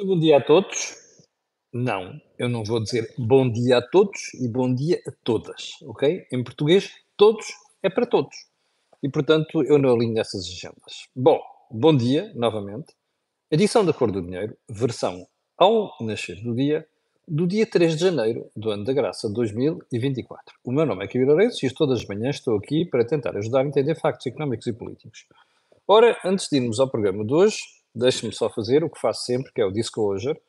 Bom dia a todos. Não, eu não vou dizer bom dia a todos e bom dia a todas, ok? Em português, todos é para todos. E, portanto, eu não alinho nessas agendas. Bom, bom dia, novamente. Edição da Cor do Dinheiro, versão ao nascer do dia, do dia 3 de janeiro do ano da graça 2024. O meu nome é Kibir Lourenço e todas as manhãs estou aqui para tentar ajudar a entender factos económicos e políticos. Ora, antes de irmos ao programa de hoje, deixe-me só fazer o que faço sempre, que é o Disclosure.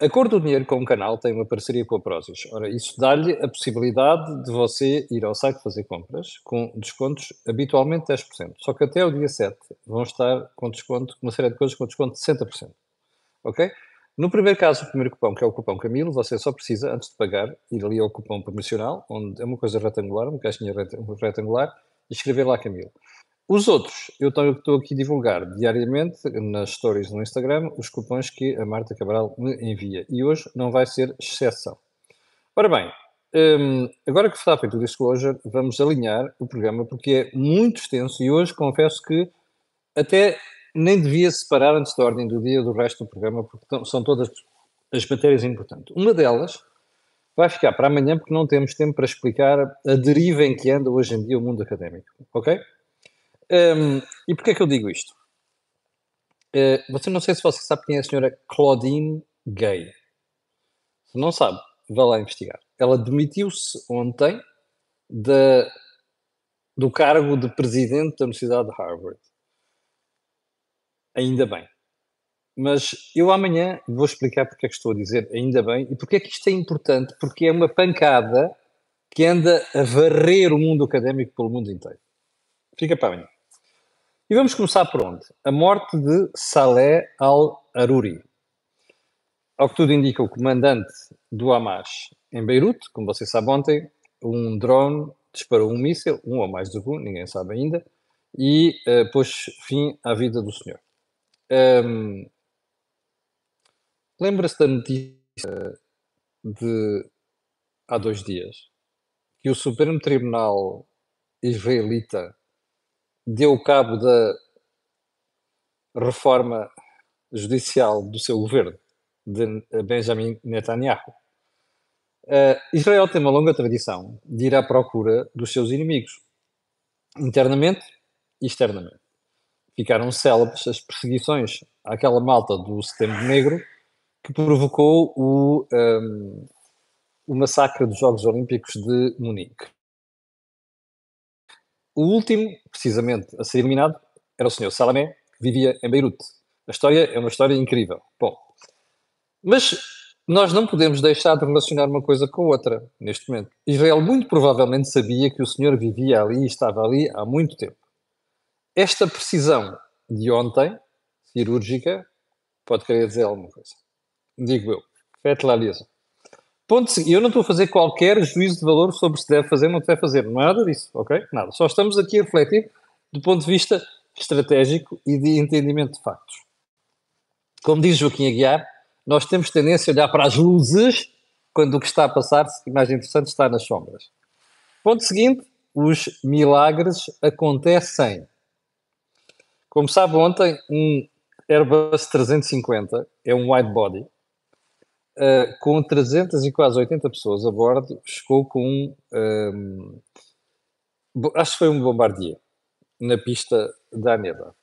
A Cor do Dinheiro com o canal tem uma parceria com a Prozis. Ora, isso dá-lhe a possibilidade de você ir ao site fazer compras com descontos habitualmente 10%. Só que até o dia 7 vão estar com desconto, uma série de coisas com desconto de 60%. Ok? No primeiro caso, o primeiro cupom, que é o cupom Camilo, você só precisa, antes de pagar, ir ali ao cupom promocional, onde é uma coisa retangular, uma caixinha retangular, e escrever lá Camilo. Os outros, eu estou aqui a divulgar diariamente nas stories no Instagram os cupons que a Marta Cabral me envia. E hoje não vai ser exceção. Ora bem, um, agora que está feito o disclosure, vamos alinhar o programa porque é muito extenso e hoje confesso que até nem devia separar antes da ordem do dia do resto do programa porque são todas as matérias importantes. Uma delas vai ficar para amanhã porque não temos tempo para explicar a deriva em que anda hoje em dia o mundo académico, ok? Um, e porquê é que eu digo isto? Uh, você não sei se você sabe quem é a senhora Claudine Gay. Se não sabe, vá lá investigar. Ela demitiu-se ontem da, do cargo de presidente da Universidade de Harvard. Ainda bem. Mas eu amanhã vou explicar porque é que estou a dizer ainda bem e porque é que isto é importante, porque é uma pancada que anda a varrer o mundo académico pelo mundo inteiro. Fica para amanhã. E vamos começar por onde? A morte de Saleh al-Aruri. Ao que tudo indica, o comandante do Hamas em Beirute, como você sabe ontem, um drone disparou um míssil, um ou mais que um, ninguém sabe ainda, e uh, pôs fim à vida do senhor. Um, Lembra-se da notícia de há dois dias que o Supremo Tribunal israelita deu cabo da reforma judicial do seu governo, de Benjamin Netanyahu. Uh, Israel tem uma longa tradição de ir à procura dos seus inimigos, internamente e externamente. Ficaram célebres as perseguições àquela malta do Setembro Negro que provocou o, um, o massacre dos Jogos Olímpicos de Munique. O último, precisamente, a ser eliminado era o Sr. Salamé, que vivia em Beirute. A história é uma história incrível. Bom, mas nós não podemos deixar de relacionar uma coisa com outra neste momento. Israel muito provavelmente sabia que o senhor vivia ali e estava ali há muito tempo. Esta precisão de ontem, cirúrgica, pode querer dizer alguma coisa. Digo eu. Fete lá liaison. Ponto seguinte, eu não estou a fazer qualquer juízo de valor sobre se deve fazer ou não deve fazer, é nada disso, ok? Nada. Só estamos aqui a refletir do ponto de vista estratégico e de entendimento de factos. Como diz Joaquim Aguiar, nós temos tendência a olhar para as luzes quando o que está a passar-se, mais interessante, está nas sombras. Ponto seguinte, os milagres acontecem. Como sabe, ontem um Airbus 350 é um wide body uh, com 300 e quase 80 pessoas a bordo, chegou com um, um acho que foi um bombardier na pista da Aneda.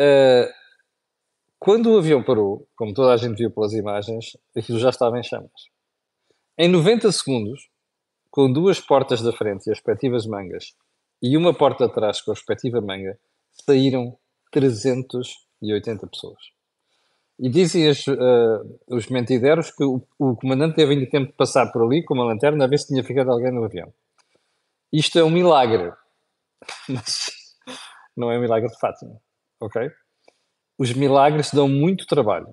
Uh, quando o avião parou, como toda a gente viu pelas imagens, aquilo já estava em chamas. Em 90 segundos, com duas portas da frente e as respectivas mangas e uma porta atrás com a respectiva manga, saíram 380 pessoas. E dizem uh, os mentideros que o, o, comandante teve ainda tempo de passar por ali com uma lanterna a ver se tinha ficado alguém no avião. Isto é um milagre, mas não é um milagre de Fátima, ok? Os milagres dão muito trabalho.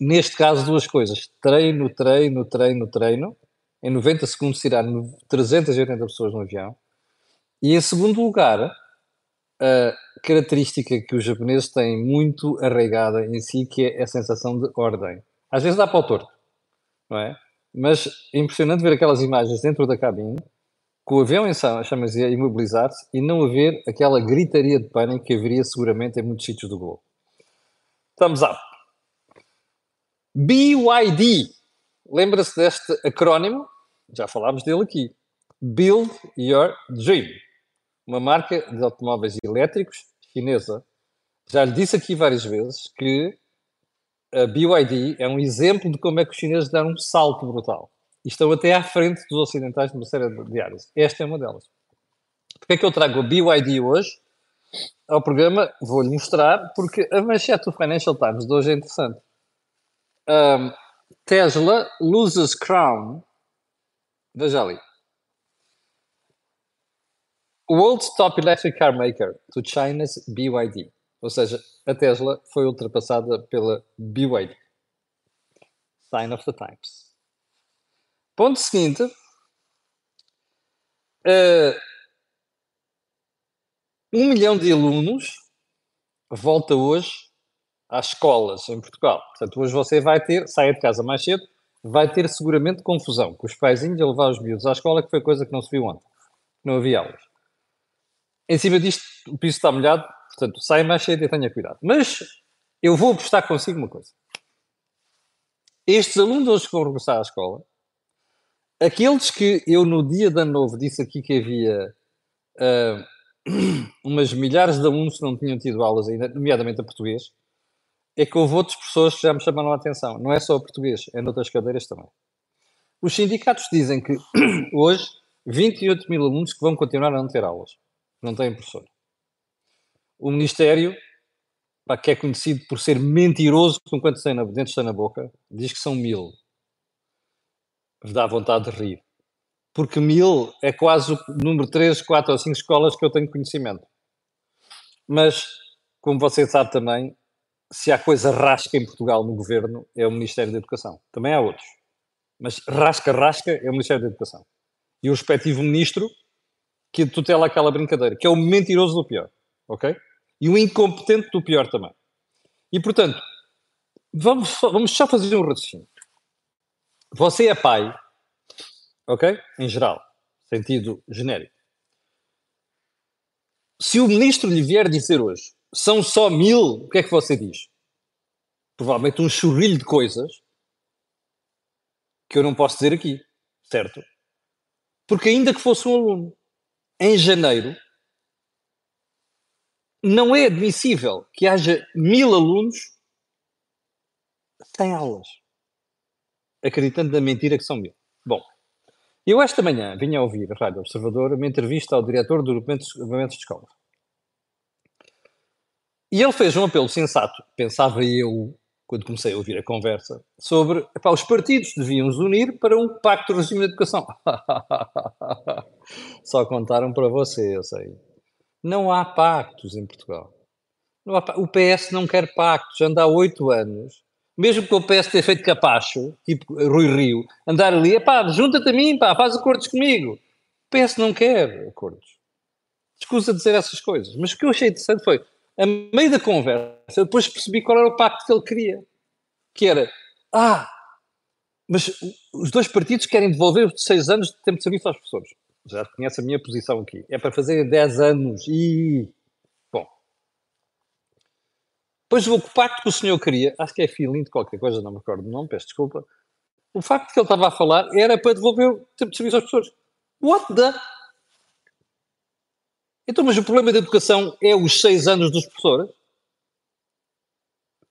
Neste caso, duas coisas: treino, treino, treino, treino. Em 90 segundos tirar 380 pessoas no avião. E em segundo lugar, a característica que os japoneses têm muito arraigada em si, que é a sensação de ordem. Às vezes dá para o torto, não é? Mas é impressionante ver aquelas imagens dentro da cabine, com o avião em chamas a imobilizar-se e não haver aquela gritaria de pânico que haveria seguramente em muitos sítios do globo. thumbs up. BYD. Lembra-se deste acrónimo? Já falámos dele aqui. Build Your Dream. Uma marca de automóveis elétricos chinesa. Já lhe disse aqui várias vezes que a BYD é um exemplo de como é que os chineses deram um salto brutal. E estão até à frente dos ocidentais numa série de áreas. Esta é uma delas. Porquê é que eu trago a BYD hoje ao programa? Vou-lhe mostrar, porque a manchete do Financial Times de hoje é interessante. Um, Tesla loses crown. Veja ali. World's top electric car maker to China's BYD. Ou seja, a Tesla foi ultrapassada pela BYD. Sign of the times. Ponto seguinte. Uh, um milhão de alunos volta hoje às escolas em Portugal. Portanto, hoje você vai ter, saia de casa mais cedo, vai ter seguramente confusão com os paizinhos a levar os miúdos à escola, que foi coisa que não se viu ontem. Não havia aulas. Em cima disto, o piso está molhado, portanto, saia mais cedo e tenha cuidado. Mas eu vou apostar consigo uma coisa. Estes alunos hoje que vão regressar à escola, aqueles que eu no dia ano novo disse aqui que havia uh, umas milhares de alunos que não tinham tido aulas ainda, nomeadamente a português, é que houve outras pessoas que já me chamaram a atenção. Não é só a português, é noutras cadeiras também. Os sindicatos dizem que hoje 28 mil alunos que vão continuar a não ter aulas. Não têm professor. O Ministério, que é conhecido por ser mentiroso com quantos tem na, dentes tem na boca, diz que são mil. Dá vontade de rir porque mil é quase o número 3, 4 ou 5 escolas que eu tenho conhecimento. Mas, como você sabe também, se há coisa rasca em Portugal no governo, é o Ministério da Educação. Também há outros. Mas rasca-rasca é o Ministério da Educação. E o respectivo ministro que tutela aquela brincadeira, que é o mentiroso do pior. Ok? E o incompetente do pior também. E, portanto, vamos, vamos só fazer um raciocínio. Você é pai ok? Em geral, sentido genérico. Se o ministro lhe vier dizer hoje são só mil, o que é que você diz? Provavelmente um churrilho de coisas que eu não posso dizer aqui, certo? Porque ainda que fosse um aluno, em janeiro, não é admissível que haja mil alunos sem aulas, acreditando na mentira que são mil. Bom, eu esta manhã vinha a ouvir a Rádio Observador uma entrevista ao diretor do Grupamento de Escolas. E ele fez um apelo sensato, pensava eu, quando comecei a ouvir a conversa, sobre epá, os partidos deviam se unir para um pacto de regime de educação. Só contaram para você, eu sei. Não há pactos em Portugal. O PS não quer pactos, anda há oito anos mesmo que o PS tenha feito capacho, tipo Rui Rio, andar ali, pá, junta-te a mim, pá, faz acordos comigo. O PS não quer acordos. Escusa dizer essas coisas. Mas o que eu achei interessante foi, a meio da conversa, depois percebi qual era o pacto que ele queria. Que era, ah, mas os dois partidos querem devolver os seis anos de tempo de serviço aos professores. Já conhece a minha posição aqui. É para fazer 10 anos. E Pois o pacto que o senhor queria, acho que é filhinho de qualquer coisa, não me recordo o nome, peço desculpa. O facto que ele estava a falar era para devolver o tempo de serviço às pessoas. What the? Então, mas o problema da educação é os seis anos dos professores? O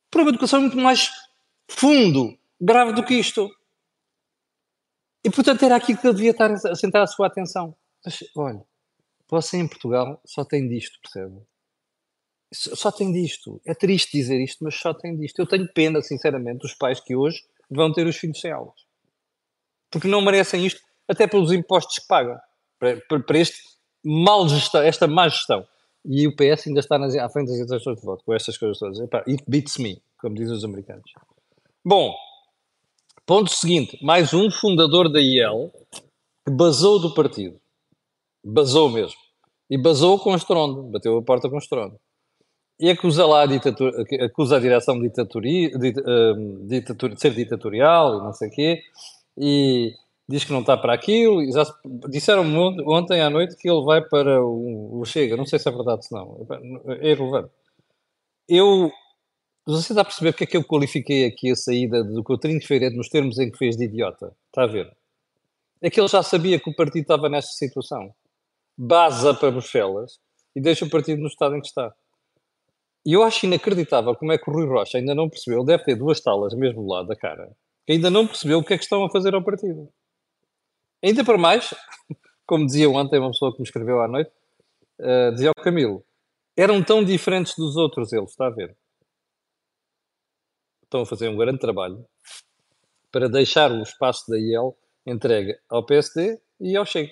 problema da educação é muito mais fundo, grave do que isto. E, portanto, era aqui que ele devia estar a centrar a sua atenção. Mas, olha, você em Portugal só tem disto, percebe? só tem disto. É triste dizer isto, mas só tem disto. Eu tenho pena, sinceramente, dos pais que hoje vão ter os filhos sem aulas. Porque não merecem isto, até pelos impostos que pagam. Para, para este mal gestão, esta má gestão. E o PS ainda está nas, à frente das intenções de voto, com estas coisas todas. Epá, it beats me, como dizem os americanos. Bom, ponto seguinte. Mais um fundador da IEL que basou do partido. Basou mesmo. E basou com estrondo. Bateu a porta com estrondo e acusa lá a, ditatura, acusa a direção de, de, um, ditatura, de ser ditatorial e não sei o quê, e diz que não está para aquilo. Já disseram-me ontem à noite que ele vai para o, Chega. Não sei se é verdade ou não. É irrelevante. Eu Você está a perceber porque é que eu qualifiquei aqui a saída do Coutinho Feiredo nos termos em que fez de idiota? Está a ver? É que ele já sabia que o partido estava nesta situação. Baza para Bruxelas e deixa o partido no estado em que está. E eu acho inacreditável como é que o Rui Rocha ainda não percebeu, ele deve ter duas talas mesmo lado da cara, que ainda não percebeu o que é que estão a fazer ao partido. Ainda para mais, como dizia ontem uma pessoa que me escreveu à noite, uh, dizia ao Camilo, eram tão diferentes dos outros eles, está a ver? Estão a fazer um grande trabalho para deixar o espaço da IEL entregue ao PSD e ao Chega.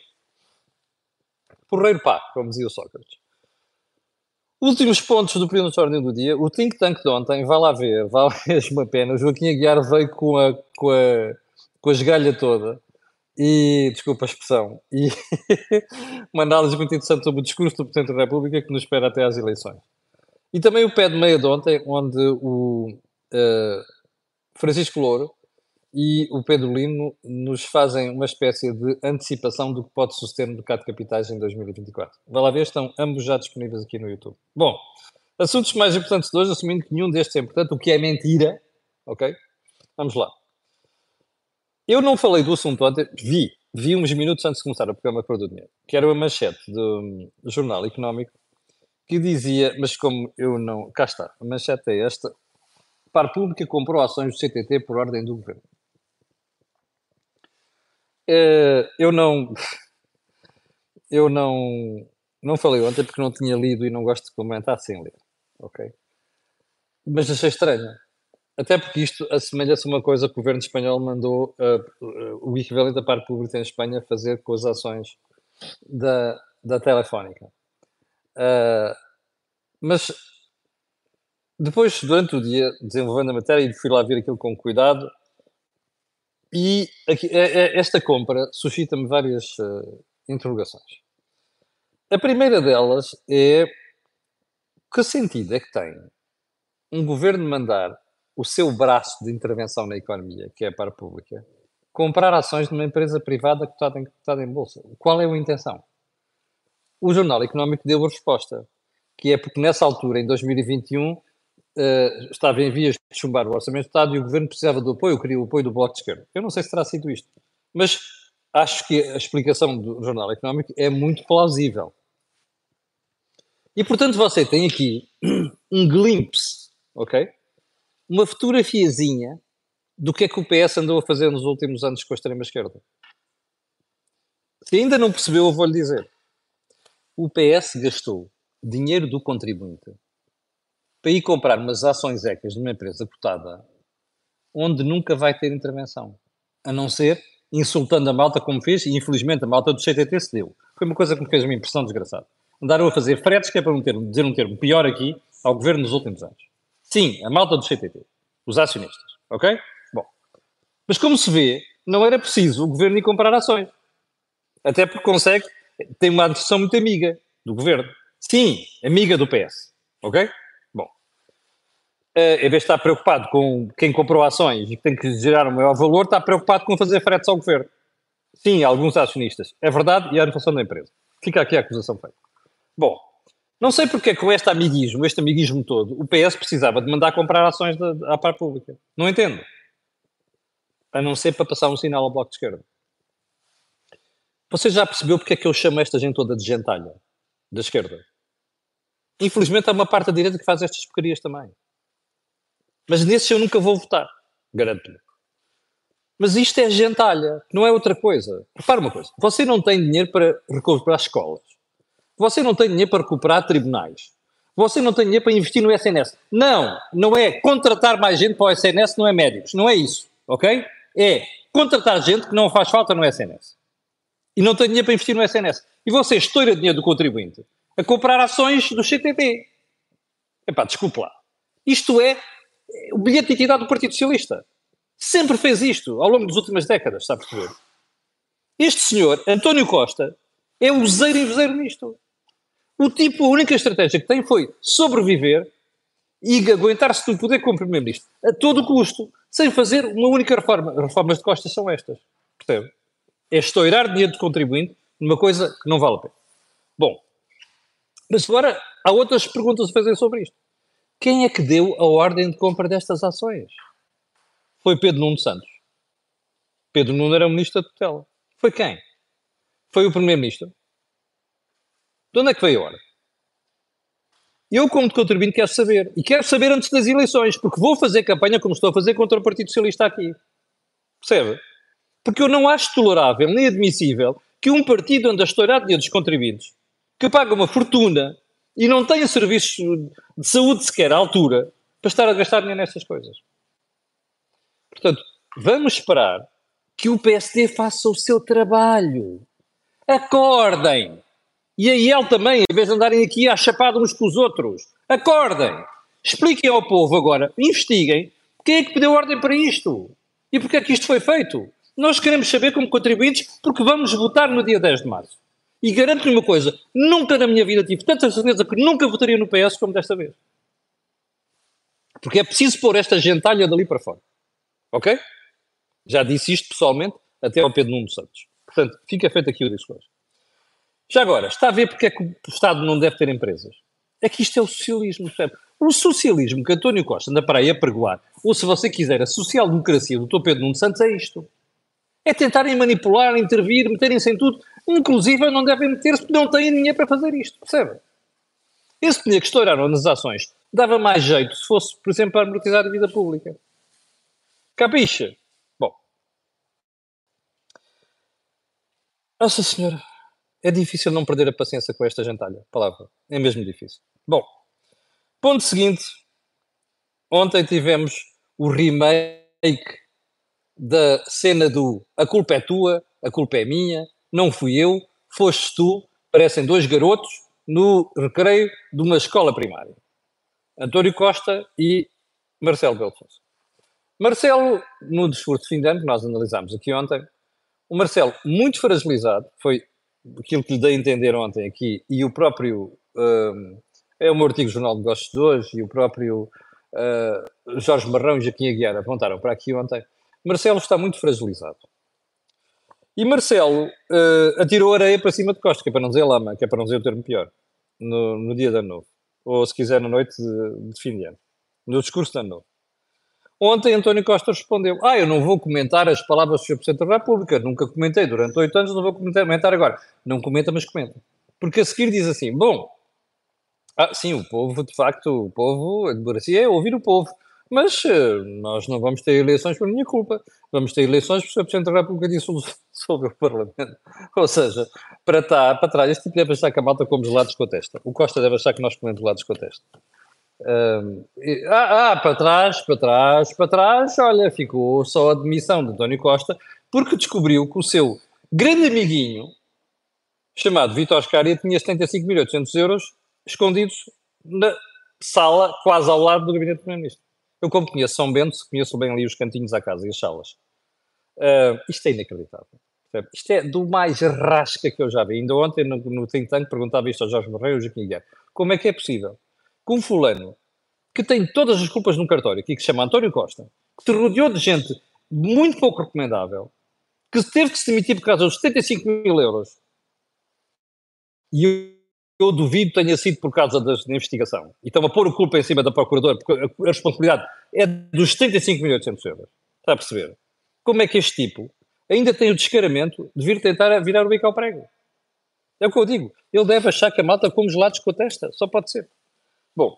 Porreiro pá, como dizia o Sócrates. Últimos pontos do período de ordem do dia. O think tank de ontem, vá lá ver, vale mesmo a pena. O Joaquim Aguiar veio com a, com a, com a esgalha toda e, desculpa a expressão, e uma análise muito interessante sobre o discurso do Presidente da República que nos espera até às eleições. E também o pé de meia de ontem, onde o uh, Francisco Louro e o Pedro Lino nos fazem uma espécie de antecipação do que pode suceder no mercado de capitais em 2024. Vai lá ver, estão ambos já disponíveis aqui no YouTube. Bom, assuntos mais importantes de hoje, assumindo que nenhum destes é importante, o que é mentira, ok? Vamos lá. Eu não falei do assunto ontem, vi, vi uns minutos antes de começar o programa Cor do Dinheiro, que era uma manchete do Jornal Económico que dizia, mas como eu não. Cá está, a manchete é esta. Par Pública comprou ações do CTT por ordem do governo. Eh, eu não. Eu não. Não falei ontem porque não tinha lido e não gosto de comentar sem ler. Ok? Mas achei estranho. Até porque isto assemelha-se a uma coisa que o governo espanhol mandou uh, uh, o equivalente da parte pública em Espanha fazer com as ações da, da Telefónica. Uh, mas depois, durante o dia, desenvolvendo a matéria, e fui lá ver aquilo com cuidado, e aqui, é, é, esta compra suscita-me várias uh, interrogações. A primeira delas é que sentido é que tem um governo mandar o seu braço de intervenção na economia, que é para a pública, comprar ações de uma empresa privada cotada em, em bolsa? Qual é a intenção? O Jornal Económico deu a resposta, que é porque nessa altura, em 2021, uh, estava em vias de chumbar o Orçamento de Estado e o Governo precisava do apoio, queria o apoio do Bloco de Esquerda. Eu não sei se terá sido isto, mas acho que a explicação do Jornal Económico é muito plausível. E, portanto, você tem aqui um glimpse, ok? Uma fotografiazinha do que é que o PS andou a fazer nos últimos anos com a extrema-esquerda. Se ainda não percebeu, eu vou-lhe dizer. O PS gastou dinheiro do contribuinte para ir comprar umas ações ECAs de uma empresa cotada onde nunca vai ter intervenção. A não ser insultando a malta como fez, e infelizmente a malta do CTT se deu. Foi uma coisa que me fez uma impressão desgraçada. Andaram a fazer fretes, que é para um termo, dizer um termo pior aqui, ao governo nos últimos anos. Sim, a malta do CTT, os acionistas, ok? Bom, mas como se vê, não era preciso o governo ir comprar ações. Até porque consegue, tem uma administração muito amiga do governo. Sim, amiga do PS, ok? uh, em vez de estar preocupado com quem comprou ações e que tem que gerar um maior valor, está preocupado com fazer fretes ao governo. Sim, alguns acionistas. É verdade, e a inflação da empresa. Fica aqui a acusação feita. Bom, não sei porque é com este amiguismo, este amiguismo todo, o PS precisava de mandar comprar ações da, à parte pública. Não entendo. A não ser para passar um sinal ao Bloco de Esquerda. Você já percebeu porque é que eu chamo esta gente toda de gentalha? Da esquerda? Infelizmente há uma parte da direita que faz estas porcarias também. Mas nesses eu nunca vou votar, garanto-lhe. Mas isto é gentalha, não é outra coisa. Repara uma coisa: você não tem dinheiro para recuperar escolas, você não tem dinheiro para recuperar tribunais, você não tem dinheiro para investir no SNS. Não, não é contratar mais gente para o SNS, não é médicos, não é isso, ok? É contratar gente que não faz falta no SNS. E não tem dinheiro para investir no SNS. E você estoura dinheiro do contribuinte a comprar ações do CTT. Epá, desculpe lá. Isto é o bilhete de identidade do Partido Socialista. Sempre fez isto ao longo das últimas décadas, está a perceber? Este senhor, António Costa, é o zero e vezeiro nisto. O tipo, a única estratégia que tem foi sobreviver e aguentar-se no poder como Primeiro-Ministro, a todo custo, sem fazer uma única reforma. As reformas de Costa são estas. Percebe? É estourar dinheiro de contribuinte numa coisa que não vale a pena. Bom, mas agora há outras perguntas a fazer sobre isto. Quem é que deu a ordem de compra destas ações? Foi Pedro Nuno Santos. Pedro Nuno era o ministro da tutela. Foi quem? Foi o primeiro-ministro. De onde é que veio a ordem? Eu, como contribuinte, quero saber. E quero saber antes das eleições, porque vou fazer campanha como estou a fazer contra o Partido Socialista aqui. Percebe? Porque eu não acho tolerável nem admissível que um partido onde a estourar dinheiro dos contribuintes, que paga uma fortuna e não tenha serviços de saúde sequer à altura, para estar a gastar dinheiro nessas coisas. Portanto, vamos esperar que o PSD faça o seu trabalho. Acordem! E a IEL também, em vez de andarem aqui à chapada uns com os outros. Acordem! Expliquem ao povo agora, investiguem, quem é que deu ordem para isto? E porquê é que isto foi feito? Nós queremos saber como contribuintes, porque vamos votar no dia 10 de março. E garanto-lhe uma coisa, nunca na minha vida tive tanta certeza que nunca votaria no PS como desta vez. Porque é preciso pôr esta gentalha dali para fora. Ok? Já disse isto pessoalmente até ao Pedro Nuno Santos. Portanto, fica feito aqui o discurso. Já agora, está a ver porque é que o Estado não deve ter empresas? É que isto é o socialismo, percebe? O socialismo que António Costa anda para aí a pregoar, ou se você quiser, a social-democracia do Dr. Pedro Nuno Santos é isto. É tentarem manipular, intervir, meterem-se em tudo. Inclusive, não devem meter-se porque não têm dinheiro para fazer isto, percebe? Esse dinheiro que estouraram nas ações dava mais jeito se fosse, por exemplo, para amortizar a vida pública. Capixa? Bom. Nossa Senhora. É difícil não perder a paciência com esta gentalha. Palavra. É mesmo difícil. Bom, ponto seguinte. Ontem tivemos o remake da cena do a culpa é tua, a culpa é minha, não fui eu, foste tu. Parecem dois garotos no recreio de uma escola primária. António Costa e Marcelo Belfonso. Marcelo, no discurso de fim de ano que nós analisámos aqui ontem, o Marcelo, muito fragilizado, foi aquilo que lhe dei a entender ontem aqui, e o próprio. Um, é o meu artigo do Jornal de Negócios de hoje, e o próprio uh, Jorge Marrão e Jaquim Aguiar apontaram para aqui ontem. Marcelo está muito fragilizado. E Marcelo uh, atirou areia para cima de Costa, que é para não dizer lama, que é para não dizer o termo pior, no, no dia ano novo. Ou se quiser, na noite de, de fim de ano. No discurso ano novo. Ontem António Costa respondeu: Ah, eu não vou comentar as palavras do Sr. Presidente da República, nunca comentei durante oito anos, não vou comentar agora. Não comenta, mas comenta. Porque a seguir diz assim: Bom, ah, sim, o povo, de facto, o povo, a democracia é ouvir o povo. Mas uh, nós não vamos ter eleições por minha culpa. Vamos ter eleições porque o Sr. Presidente da República disse sobre o Parlamento. Ou seja, para, tá, para trás, este tipo deve achar que a malta come gelados com a testa. O Costa deve achar que nós comemos gelados com a testa. Ah, ah, para trás, para trás, para trás, olha, ficou só a demissão de António Costa, porque descobriu que o seu grande amiguinho, chamado Vitor Oscaria, tinha 75.800 euros escondidos na sala quase ao lado do gabinete do Primeiro-Ministro. Eu, como conheço São Bento, conheço bem ali os cantinhos à casa e as salas. Uh, isto é inacreditável. Isto é do mais rasca que eu já vi. Ainda ontem, no, no Think Tank, perguntava isto ao Jorge Morreiro e ao Joaquim Guilherme. Como é que é possível um fulano que tem todas as culpas no cartório aqui, que se chama António Costa, que te rodeou de gente muito pouco recomendável, que teve que se demitir por causa dos 75 mil euros, e eu, eu duvido tenha sido por causa da investigação, e estão a pôr a culpa em cima da Procuradora, porque a, a responsabilidade é dos 75 mil euros. Está a perceber? Como é que este tipo ainda tem o descaramento de vir tentar virar o bico ao prego? É o que eu digo. Ele deve achar que a malta come gelados com a testa. Só pode ser. Bom,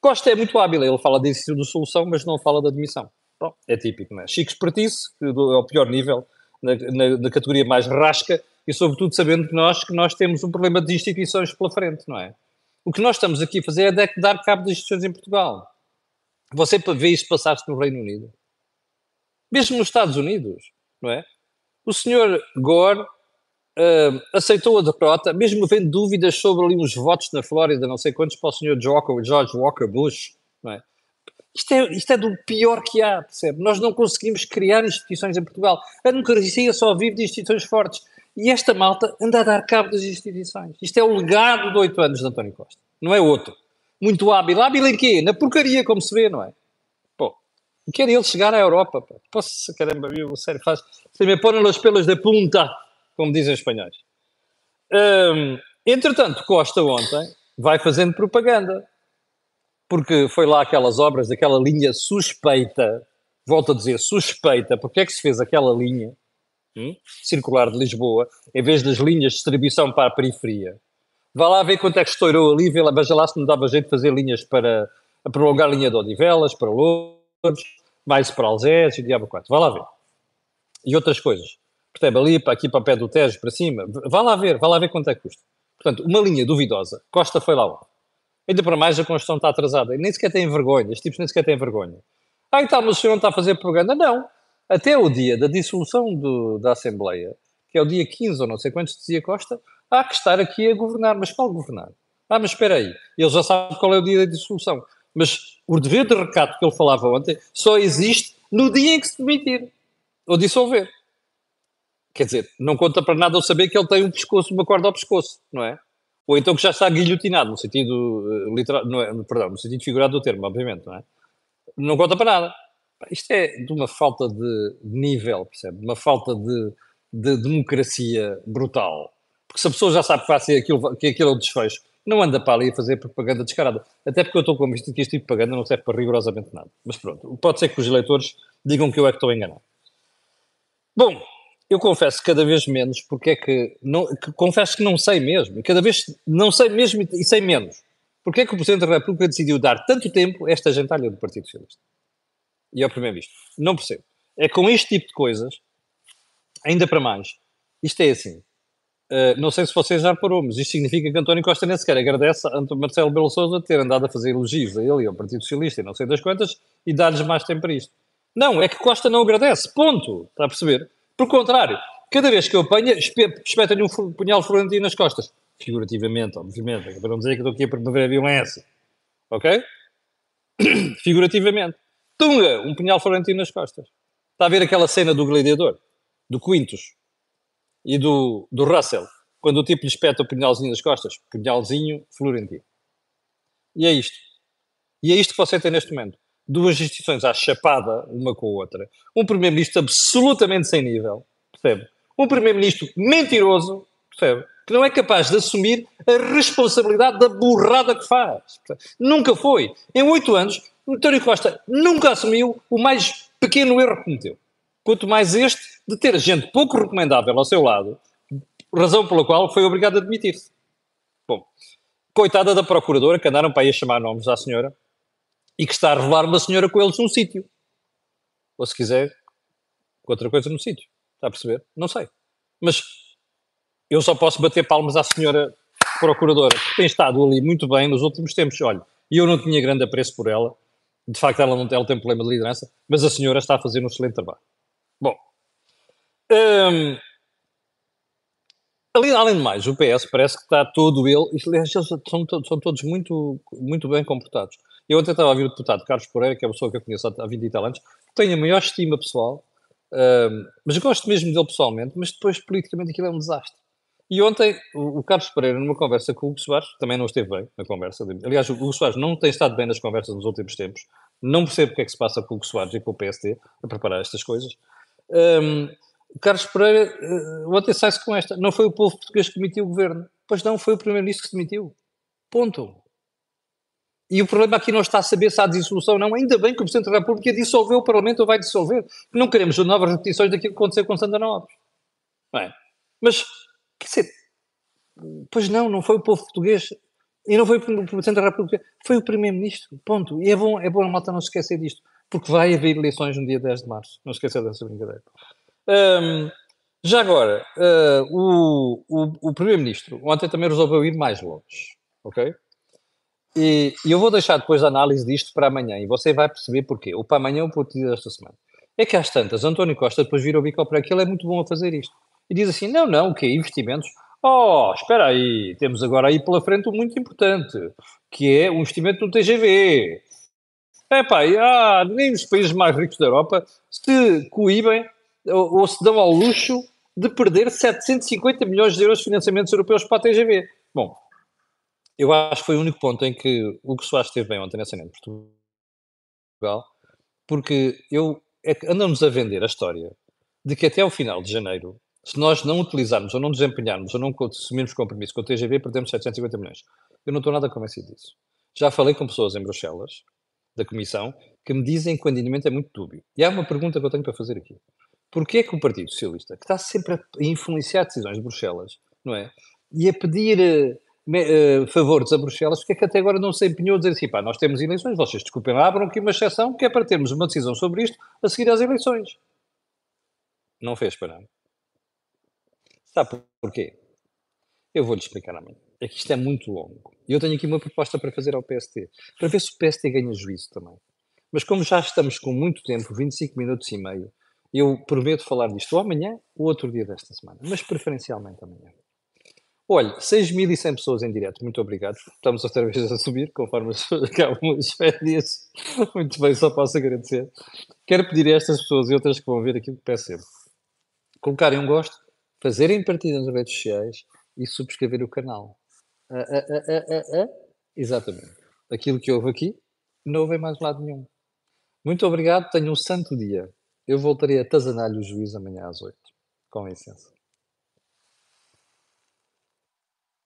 Costa é muito hábil, ele fala de de solução, mas não fala da admissão. Bom, é típico, não é? Chico Espertice, que é pior nível, na, na, na, categoria mais rasca, e sobretudo sabendo que nós, que nós temos um problema de instituições pela frente, não é? O que nós estamos aqui a fazer é dar cabo das instituições em Portugal. Você vê isso passar-se no Reino Unido. Mesmo nos Estados Unidos, não é? O senhor Gore uh, aceitou a derrota, mesmo havendo dúvidas sobre ali uns votos na Flórida, não sei quantos, para o senhor George Walker Bush, não é? Isto é, isto é do pior que há, percebe? Nós não conseguimos criar instituições em Portugal. A democracia só vive de instituições fortes. E esta malta anda a dar cabo das instituições. Isto é o legado de oito anos de António Costa. Não é outro. Muito hábil. Hábil em quê? Na porcaria, como se vê, não é? Pô, quer ele chegar à Europa. Pô. Posso, caramba, viu? Sério, faz... Se me põe os pelos de punta como dizem os espanhóis. Um, entretanto, Costa ontem vai fazendo propaganda. porque foi lá aquelas obras daquela linha suspeita, volto a dizer suspeita, porque é que se fez aquela linha hum, circular de Lisboa, em vez das linhas de distribuição para a periferia? Vá lá ver quanto é que estourou ali, veja lá se não dava jeito de fazer linhas para prolongar a linha de Odivelas, para Louros, mais para Algés e diabo 4. Vá lá ver. E outras coisas. Percebe? Ali, para aqui para pé do Tejo, para cima. Vá lá ver, vá lá ver quanto é que custa. Portanto, uma linha duvidosa. Costa foi lá onde? Ainda para mais a construção está atrasada. Nem sequer têm vergonha. Estes tipos nem sequer têm vergonha. Ah, então, mas o senhor não está a fazer propaganda? Não. Até o dia da dissolução do, da Assembleia, que é o dia 15 ou não sei quantos, dizia Costa, há que estar aqui a governar. Mas qual governar? Ah, mas espera aí. Ele já sabe qual é o dia da dissolução. Mas o dever de recato que ele falava ontem só existe no dia em que se demitir ou dissolver. Quer dizer, não conta para nada eu saber que ele tem um pescoço, uma corda ao pescoço, não é? Ou então que já está guilhotinado, no sentido uh, literal, não é, perdão, no sentido figurado do termo, obviamente, não é? Não conta para nada. Isto é de uma falta de nível, percebe? Uma falta de, de democracia brutal. Porque se a pessoa já sabe que vai ser aquilo, que aquilo é o desfecho, não anda para ali a fazer propaganda descarada. Até porque eu estou convencido que este tipo de propaganda não serve para rigorosamente nada. Mas pronto, pode ser que os eleitores digam que eu é que estou enganado. Bom, eu confesso cada vez menos, porque é que, não, que confesso que não sei mesmo, cada vez não sei mesmo e sei menos. Porque é que o Presidente da República decidiu dar tanto tempo a esta gentalha do Partido Socialista? E ao Primeiro-Ministro. Não percebo. É com este tipo de coisas, ainda para mais, isto é assim. Uh, não sei se vocês já reparou, mas isto significa que António Costa nem sequer agradece a Marcelo Belo Souza ter andado a fazer elogios a ele e ao Partido Socialista e não sei das quantas e dar-lhes mais tempo para isto. Não, é que Costa não agradece. Ponto. Está a perceber? Por contrário, cada vez que eu apanho, espeta-lhe um punhal florentino nas costas. Figurativamente, obviamente, para não dizer que estou aqui a promover a violência. Ok? Figurativamente. Tunga, um punhal florentino nas costas. Está a ver aquela cena do gladiador, do Quintus e do, do Russell, quando o tipo lhe espeta o punhalzinho nas costas. Punhalzinho florentino. E é isto. E é isto que você tem neste momento duas instituições à chapada uma com a outra, um primeiro-ministro absolutamente sem nível, percebe? Um primeiro-ministro mentiroso, percebe? Que não é capaz de assumir a responsabilidade da burrada que faz. Nunca foi. Em oito anos, António Costa nunca assumiu o mais pequeno erro que cometeu. Quanto mais este de ter gente pouco recomendável ao seu lado, razão pela qual foi obrigado a demitir-se. Bom, coitada da procuradora, que andaram para aí a chamar nomes à senhora, e que está a revelar uma senhora com eles num sítio. Ou se quiser, com outra coisa no sítio. Está a perceber? Não sei. Mas eu só posso bater palmas à senhora procuradora, que tem estado ali muito bem nos últimos tempos. Olha, eu não tinha grande apreço por ela. De facto, ela não ela tem problema de liderança, mas a senhora está a fazer um excelente trabalho. Bom. Hum, além de mais, o PS parece que está todo ele. Eles são, são todos muito, muito bem comportados. Eu ontem estava a ouvir o deputado Carlos Pereira, que é uma pessoa que eu conheço há 20 e tal anos, tenho a maior estima pessoal, mas gosto mesmo dele pessoalmente, mas depois politicamente aquilo é um desastre. E ontem o, Carlos Pereira, numa conversa com o Hugo Soares, também não esteve bem na conversa. Aliás, o Hugo Soares não tem estado bem nas conversas nos últimos tempos. Não percebo o que é que se passa com o Hugo Soares e com o PST a preparar estas coisas. Um, Carlos Pereira uh, ontem sai-se com esta. Não foi o povo português que demitiu o governo. Pois não, foi o primeiro-ministro que demitiu. Ponto. E o problema aqui não está a saber se há dissolução não. Ainda bem que o Presidente da República dissolveu o Parlamento ou vai dissolver. Não queremos novas repetições daquilo que aconteceu com Santana. Não é? Mas, quer dizer, pois não, não foi o povo português e não foi o Presidente da República, foi o Primeiro-Ministro. Ponto. E é bom, é bom a malta não se esquecer disto, porque vai haver eleições no dia 10 de março. Não esquecer dessa brincadeira. Um, já agora, uh, o, o, o Primeiro-Ministro ontem também resolveu ir mais longe. Ok? E, e, eu vou deixar depois a análise disto para amanhã e você vai perceber porquê. O para amanhã é o partido desta semana. É que às tantas, António Costa depois vira o bico para aquilo, é muito bom a fazer isto. E diz assim: não, não, o quê? Investimentos? Oh, espera aí, temos agora aí pela frente um muito importante, que é o investimento no TGV. É pá, ah, nem os países mais ricos da Europa se coíbem ou, ou se dão ao luxo de perder 750 milhões de euros de financiamentos europeus para a TGV. Bom, eu acho que foi o único ponto em que o que Soares esteve bem ontem nessa de Portugal, porque eu, é andamos a vender a história de que até o final de janeiro, se nós não utilizarmos ou não desempenharmos ou não assumirmos compromisso com o TGV, perdemos 750 milhões. Eu não estou nada convencido disso. Já falei com pessoas em Bruxelas, da Comissão, que me dizem que o entendimento é muito dúbio. E há uma pergunta que eu tenho para fazer aqui. Porquê é que o Partido Socialista, que está sempre a influenciar decisões de Bruxelas, não é? E a pedir uh, uh, favores a Bruxelas, porque é que até agora não se empenhou a dizer assim, pá, nós temos eleições, vocês desculpem, abram aqui uma exceção que é para termos uma decisão sobre isto a seguir às eleições. Não fez para nada. Sabe porquê? Eu vou-lhe explicar amanhã. É que isto é muito longo. E eu tenho aqui uma proposta para fazer ao PST, para ver se o PST ganha juízo também. Mas como já estamos com muito tempo, 25 minutos e meio, eu prometo falar disto ou amanhã ou outro dia desta semana, mas preferencialmente amanhã. Olha, 6.100 pessoas em direto, muito obrigado. Estamos outra vez a subir, conforme acabam as férias. Muito bem, só posso agradecer. Quero pedir a estas pessoas e outras que vão ver aquilo que peço sempre. Colocarem um gosto, fazerem partida nas redes sociais e subscrever o canal. Ah, ah, ah, Exatamente. Aquilo que houve aqui, não houve mais lado nenhum. Muito obrigado, tenham um santo dia. Eu voltarei a tazanar-lhe o juiz amanhã às 8. Com licença.